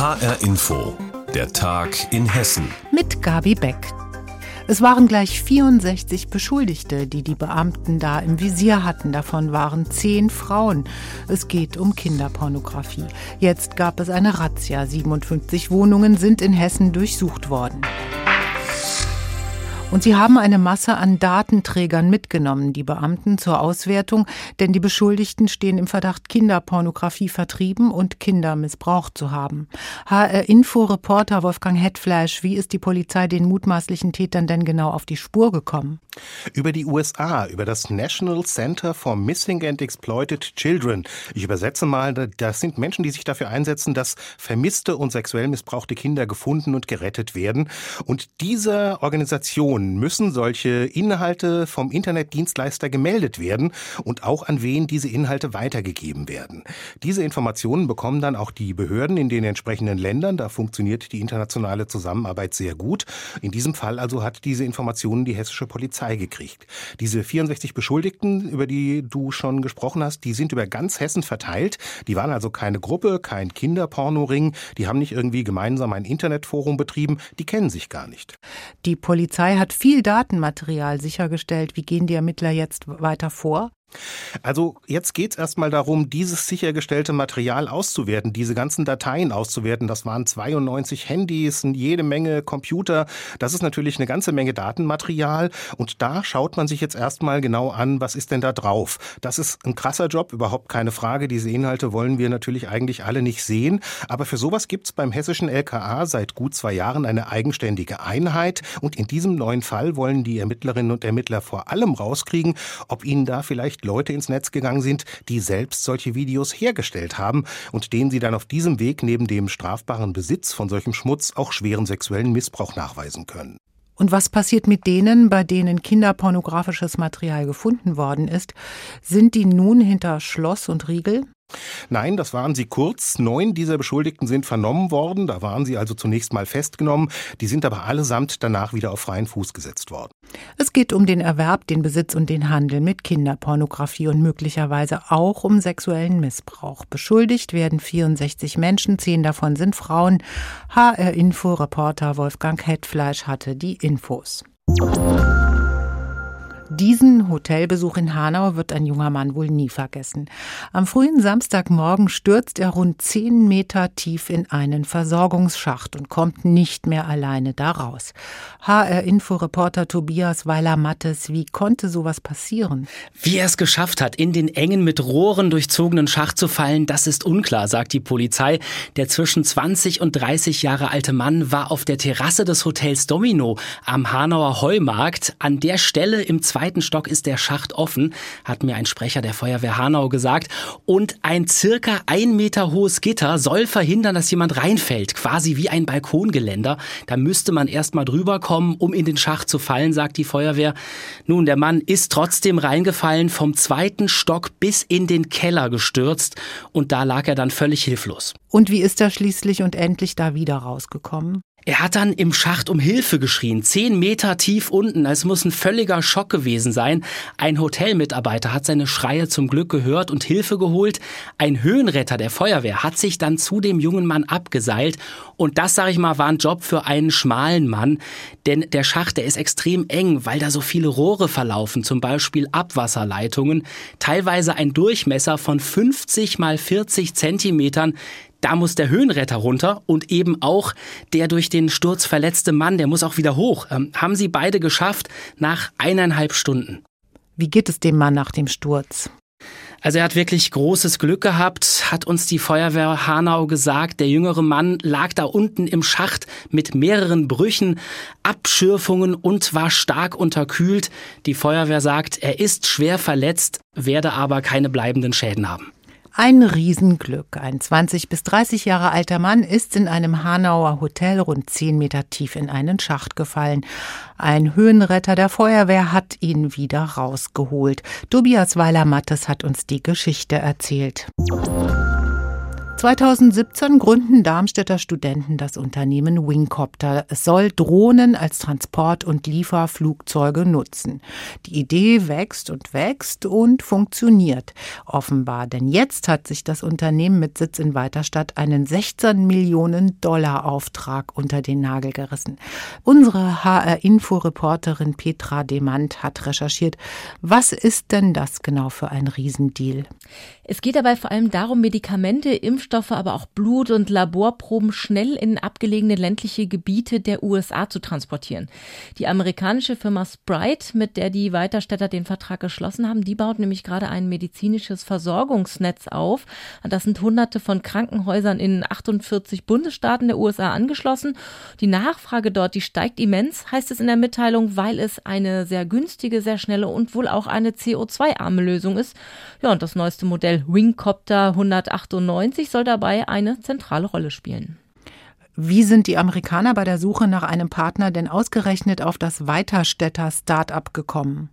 HR Info, der Tag in Hessen. Mit Gabi Beck. Es waren gleich 64 Beschuldigte, die die Beamten da im Visier hatten. Davon waren zehn Frauen. Es geht um Kinderpornografie. Jetzt gab es eine Razzia. 57 Wohnungen sind in Hessen durchsucht worden. Und sie haben eine Masse an Datenträgern mitgenommen, die Beamten zur Auswertung, denn die Beschuldigten stehen im Verdacht, Kinderpornografie vertrieben und Kinder missbraucht zu haben. HR-Info-Reporter Wolfgang Hetflash, wie ist die Polizei den mutmaßlichen Tätern denn genau auf die Spur gekommen? Über die USA, über das National Center for Missing and Exploited Children. Ich übersetze mal, das sind Menschen, die sich dafür einsetzen, dass vermisste und sexuell missbrauchte Kinder gefunden und gerettet werden. Und diese Organisation Informationen müssen solche Inhalte vom Internetdienstleister gemeldet werden und auch an wen diese Inhalte weitergegeben werden. Diese Informationen bekommen dann auch die Behörden in den entsprechenden Ländern. Da funktioniert die internationale Zusammenarbeit sehr gut. In diesem Fall also hat diese Informationen die hessische Polizei gekriegt. Diese 64 Beschuldigten, über die du schon gesprochen hast, die sind über ganz Hessen verteilt. Die waren also keine Gruppe, kein Kinderpornoring. Die haben nicht irgendwie gemeinsam ein Internetforum betrieben. Die kennen sich gar nicht. Die Polizei hat hat viel Datenmaterial sichergestellt. Wie gehen die Ermittler jetzt weiter vor? Also jetzt geht es erstmal darum, dieses sichergestellte Material auszuwerten, diese ganzen Dateien auszuwerten. Das waren 92 Handys, jede Menge Computer. Das ist natürlich eine ganze Menge Datenmaterial. Und da schaut man sich jetzt erstmal genau an, was ist denn da drauf. Das ist ein krasser Job, überhaupt keine Frage. Diese Inhalte wollen wir natürlich eigentlich alle nicht sehen. Aber für sowas gibt es beim hessischen LKA seit gut zwei Jahren eine eigenständige Einheit. Und in diesem neuen Fall wollen die Ermittlerinnen und Ermittler vor allem rauskriegen, ob ihnen da vielleicht vielleicht Leute ins Netz gegangen sind, die selbst solche Videos hergestellt haben und denen sie dann auf diesem Weg neben dem strafbaren Besitz von solchem Schmutz auch schweren sexuellen Missbrauch nachweisen können. Und was passiert mit denen, bei denen kinderpornografisches Material gefunden worden ist? Sind die nun hinter Schloss und Riegel? Nein, das waren sie kurz. Neun dieser Beschuldigten sind vernommen worden. Da waren sie also zunächst mal festgenommen. Die sind aber allesamt danach wieder auf freien Fuß gesetzt worden. Es geht um den Erwerb, den Besitz und den Handel mit Kinderpornografie und möglicherweise auch um sexuellen Missbrauch. Beschuldigt werden 64 Menschen, zehn davon sind Frauen. HR-Info-Reporter Wolfgang Hetfleisch hatte die Infos. Diesen Hotelbesuch in Hanau wird ein junger Mann wohl nie vergessen. Am frühen Samstagmorgen stürzt er rund zehn Meter tief in einen Versorgungsschacht und kommt nicht mehr alleine daraus. HR-Info-Reporter Tobias Weiler-Mattes, wie konnte sowas passieren? Wie er es geschafft hat, in den engen, mit Rohren durchzogenen Schacht zu fallen, das ist unklar, sagt die Polizei. Der zwischen 20 und 30 Jahre alte Mann war auf der Terrasse des Hotels Domino am Hanauer Heumarkt. An der Stelle im zweiten Stock ist der Schacht offen, hat mir ein Sprecher der Feuerwehr Hanau gesagt. Und ein circa ein Meter hohes Gitter soll verhindern, dass jemand reinfällt, quasi wie ein Balkongeländer. Da müsste man erst mal drüber kommen, um in den Schacht zu fallen, sagt die Feuerwehr. Nun, der Mann ist trotzdem reingefallen, vom zweiten Stock bis in den Keller gestürzt und da lag er dann völlig hilflos. Und wie ist er schließlich und endlich da wieder rausgekommen? Er hat dann im Schacht um Hilfe geschrien, zehn Meter tief unten. Es muss ein völliger Schock gewesen sein. Ein Hotelmitarbeiter hat seine Schreie zum Glück gehört und Hilfe geholt. Ein Höhenretter der Feuerwehr hat sich dann zu dem jungen Mann abgeseilt. Und das, sage ich mal, war ein Job für einen schmalen Mann. Denn der Schacht, der ist extrem eng, weil da so viele Rohre verlaufen, zum Beispiel Abwasserleitungen. Teilweise ein Durchmesser von 50 mal 40 Zentimetern. Da muss der Höhenretter runter und eben auch der durch den Sturz verletzte Mann, der muss auch wieder hoch. Ähm, haben sie beide geschafft nach eineinhalb Stunden. Wie geht es dem Mann nach dem Sturz? Also er hat wirklich großes Glück gehabt, hat uns die Feuerwehr Hanau gesagt. Der jüngere Mann lag da unten im Schacht mit mehreren Brüchen, Abschürfungen und war stark unterkühlt. Die Feuerwehr sagt, er ist schwer verletzt, werde aber keine bleibenden Schäden haben. Ein Riesenglück. Ein 20 bis 30 Jahre alter Mann ist in einem Hanauer Hotel rund 10 Meter tief in einen Schacht gefallen. Ein Höhenretter der Feuerwehr hat ihn wieder rausgeholt. Tobias Weiler-Mattes hat uns die Geschichte erzählt. 2017 gründen Darmstädter Studenten das Unternehmen Wingcopter. Es soll Drohnen als Transport- und Lieferflugzeuge nutzen. Die Idee wächst und wächst und funktioniert offenbar. Denn jetzt hat sich das Unternehmen mit Sitz in Weiterstadt einen 16 Millionen Dollar Auftrag unter den Nagel gerissen. Unsere HR-Info-Reporterin Petra Demand hat recherchiert. Was ist denn das genau für ein Riesendeal? Es geht dabei vor allem darum, Medikamente, Impfstoffe, aber auch Blut- und Laborproben schnell in abgelegene ländliche Gebiete der USA zu transportieren. Die amerikanische Firma Sprite, mit der die Weiterstädter den Vertrag geschlossen haben, die baut nämlich gerade ein medizinisches Versorgungsnetz auf. Das sind hunderte von Krankenhäusern in 48 Bundesstaaten der USA angeschlossen. Die Nachfrage dort, die steigt immens, heißt es in der Mitteilung, weil es eine sehr günstige, sehr schnelle und wohl auch eine CO2-arme Lösung ist. Ja, und das neueste Modell Wingcopter 198 soll dabei eine zentrale Rolle spielen. Wie sind die Amerikaner bei der Suche nach einem Partner denn ausgerechnet auf das Weiterstädter Start-up gekommen?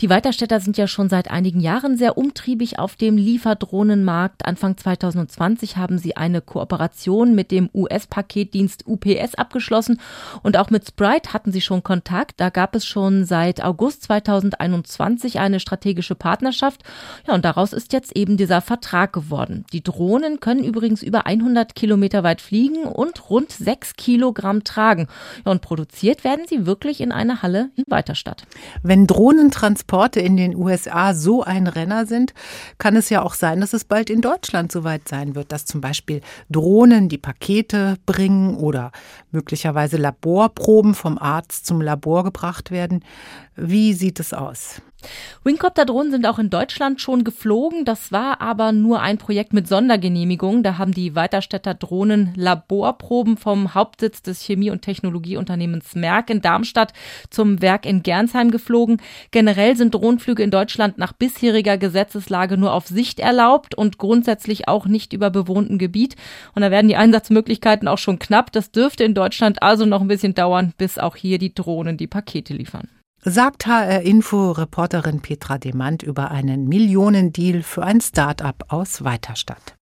Die Weiterstädter sind ja schon seit einigen Jahren sehr umtriebig auf dem Lieferdrohnenmarkt. Anfang 2020 haben sie eine Kooperation mit dem US-Paketdienst UPS abgeschlossen und auch mit Sprite hatten sie schon Kontakt. Da gab es schon seit August 2021 eine strategische Partnerschaft. Ja, und daraus ist jetzt eben dieser Vertrag geworden. Die Drohnen können übrigens über 100 Kilometer weit fliegen und rund 6 Kilogramm tragen. Ja, und produziert werden sie wirklich in einer Halle in Weiterstadt. Wenn Drohnentransport Transporte in den USA so ein Renner sind, kann es ja auch sein, dass es bald in Deutschland soweit sein wird, dass zum Beispiel Drohnen die Pakete bringen oder möglicherweise Laborproben vom Arzt zum Labor gebracht werden. Wie sieht es aus? Wingcopter-Drohnen sind auch in Deutschland schon geflogen. Das war aber nur ein Projekt mit Sondergenehmigung. Da haben die Weiterstädter Drohnen Laborproben vom Hauptsitz des Chemie- und Technologieunternehmens Merck in Darmstadt zum Werk in Gernsheim geflogen. Generell sind Drohnenflüge in Deutschland nach bisheriger Gesetzeslage nur auf Sicht erlaubt und grundsätzlich auch nicht über bewohntem Gebiet. Und da werden die Einsatzmöglichkeiten auch schon knapp. Das dürfte in Deutschland also noch ein bisschen dauern, bis auch hier die Drohnen die Pakete liefern. Sagt HR-Info-Reporterin Petra Demand über einen Millionendeal für ein Start-up aus Weiterstadt.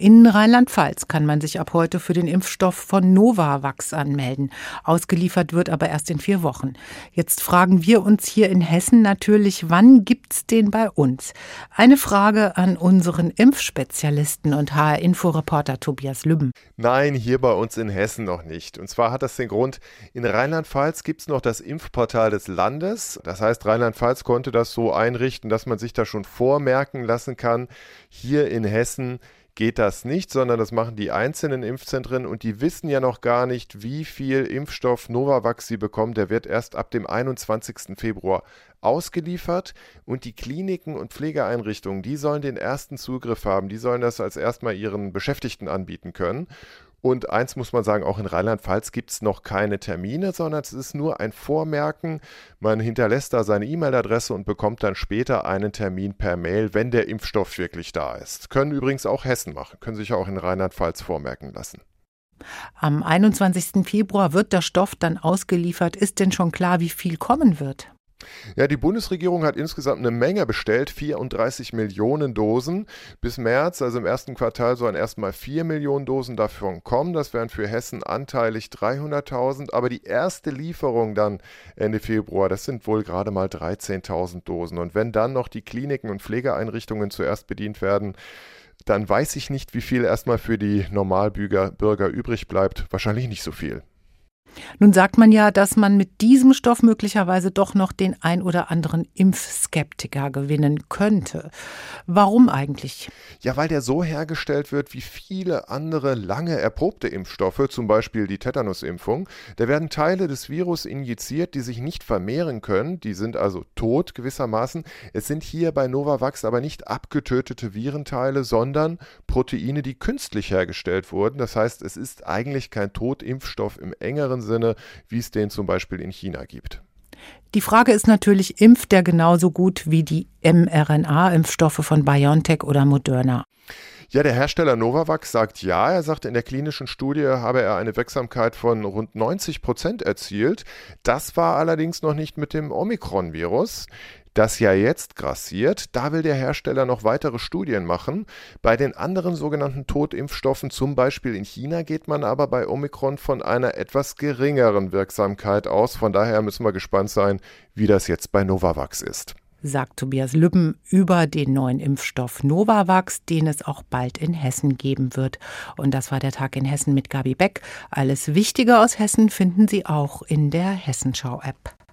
In Rheinland-Pfalz kann man sich ab heute für den Impfstoff von Novavax anmelden. Ausgeliefert wird aber erst in vier Wochen. Jetzt fragen wir uns hier in Hessen natürlich, wann gibt's den bei uns? Eine Frage an unseren Impfspezialisten und HR-Info-Reporter Tobias Lübben. Nein, hier bei uns in Hessen noch nicht. Und zwar hat das den Grund, in Rheinland-Pfalz gibt's noch das Impfportal des Landes. Das heißt, Rheinland-Pfalz konnte das so einrichten, dass man sich da schon vormerken lassen kann. Hier in Hessen geht das nicht, sondern das machen die einzelnen Impfzentren und die wissen ja noch gar nicht, wie viel Impfstoff Novavax sie bekommen. Der wird erst ab dem 21. Februar ausgeliefert und die Kliniken und Pflegeeinrichtungen, die sollen den ersten Zugriff haben, die sollen das als erstmal ihren Beschäftigten anbieten können. Und eins muss man sagen, auch in Rheinland-Pfalz gibt es noch keine Termine, sondern es ist nur ein Vormerken. Man hinterlässt da seine E-Mail-Adresse und bekommt dann später einen Termin per Mail, wenn der Impfstoff wirklich da ist. Können übrigens auch Hessen machen, können sich auch in Rheinland-Pfalz vormerken lassen. Am 21. Februar wird der Stoff dann ausgeliefert. Ist denn schon klar, wie viel kommen wird? Ja, die Bundesregierung hat insgesamt eine Menge bestellt, 34 Millionen Dosen. Bis März, also im ersten Quartal, sollen erstmal 4 Millionen Dosen davon kommen. Das wären für Hessen anteilig 300.000. Aber die erste Lieferung dann Ende Februar, das sind wohl gerade mal 13.000 Dosen. Und wenn dann noch die Kliniken und Pflegeeinrichtungen zuerst bedient werden, dann weiß ich nicht, wie viel erstmal für die Normalbürger Bürger übrig bleibt. Wahrscheinlich nicht so viel. Nun sagt man ja, dass man mit diesem Stoff möglicherweise doch noch den ein oder anderen Impfskeptiker gewinnen könnte. Warum eigentlich? Ja, weil der so hergestellt wird wie viele andere lange erprobte Impfstoffe, zum Beispiel die Tetanusimpfung. Da werden Teile des Virus injiziert, die sich nicht vermehren können. Die sind also tot gewissermaßen. Es sind hier bei Novavax aber nicht abgetötete Virenteile, sondern Proteine, die künstlich hergestellt wurden. Das heißt, es ist eigentlich kein Totimpfstoff im engeren Sinne, wie es den zum Beispiel in China gibt. Die Frage ist natürlich, impft der genauso gut wie die mRNA-Impfstoffe von BioNTech oder Moderna? Ja, der Hersteller Novavax sagt ja. Er sagt, in der klinischen Studie habe er eine Wirksamkeit von rund 90 Prozent erzielt. Das war allerdings noch nicht mit dem Omikron-Virus. Das ja jetzt grassiert. Da will der Hersteller noch weitere Studien machen. Bei den anderen sogenannten Totimpfstoffen, zum Beispiel in China, geht man aber bei Omikron von einer etwas geringeren Wirksamkeit aus. Von daher müssen wir gespannt sein, wie das jetzt bei Novavax ist sagt Tobias Lübben über den neuen Impfstoff Novavax, den es auch bald in Hessen geben wird. Und das war der Tag in Hessen mit Gabi Beck. Alles Wichtige aus Hessen finden Sie auch in der Hessenschau-App.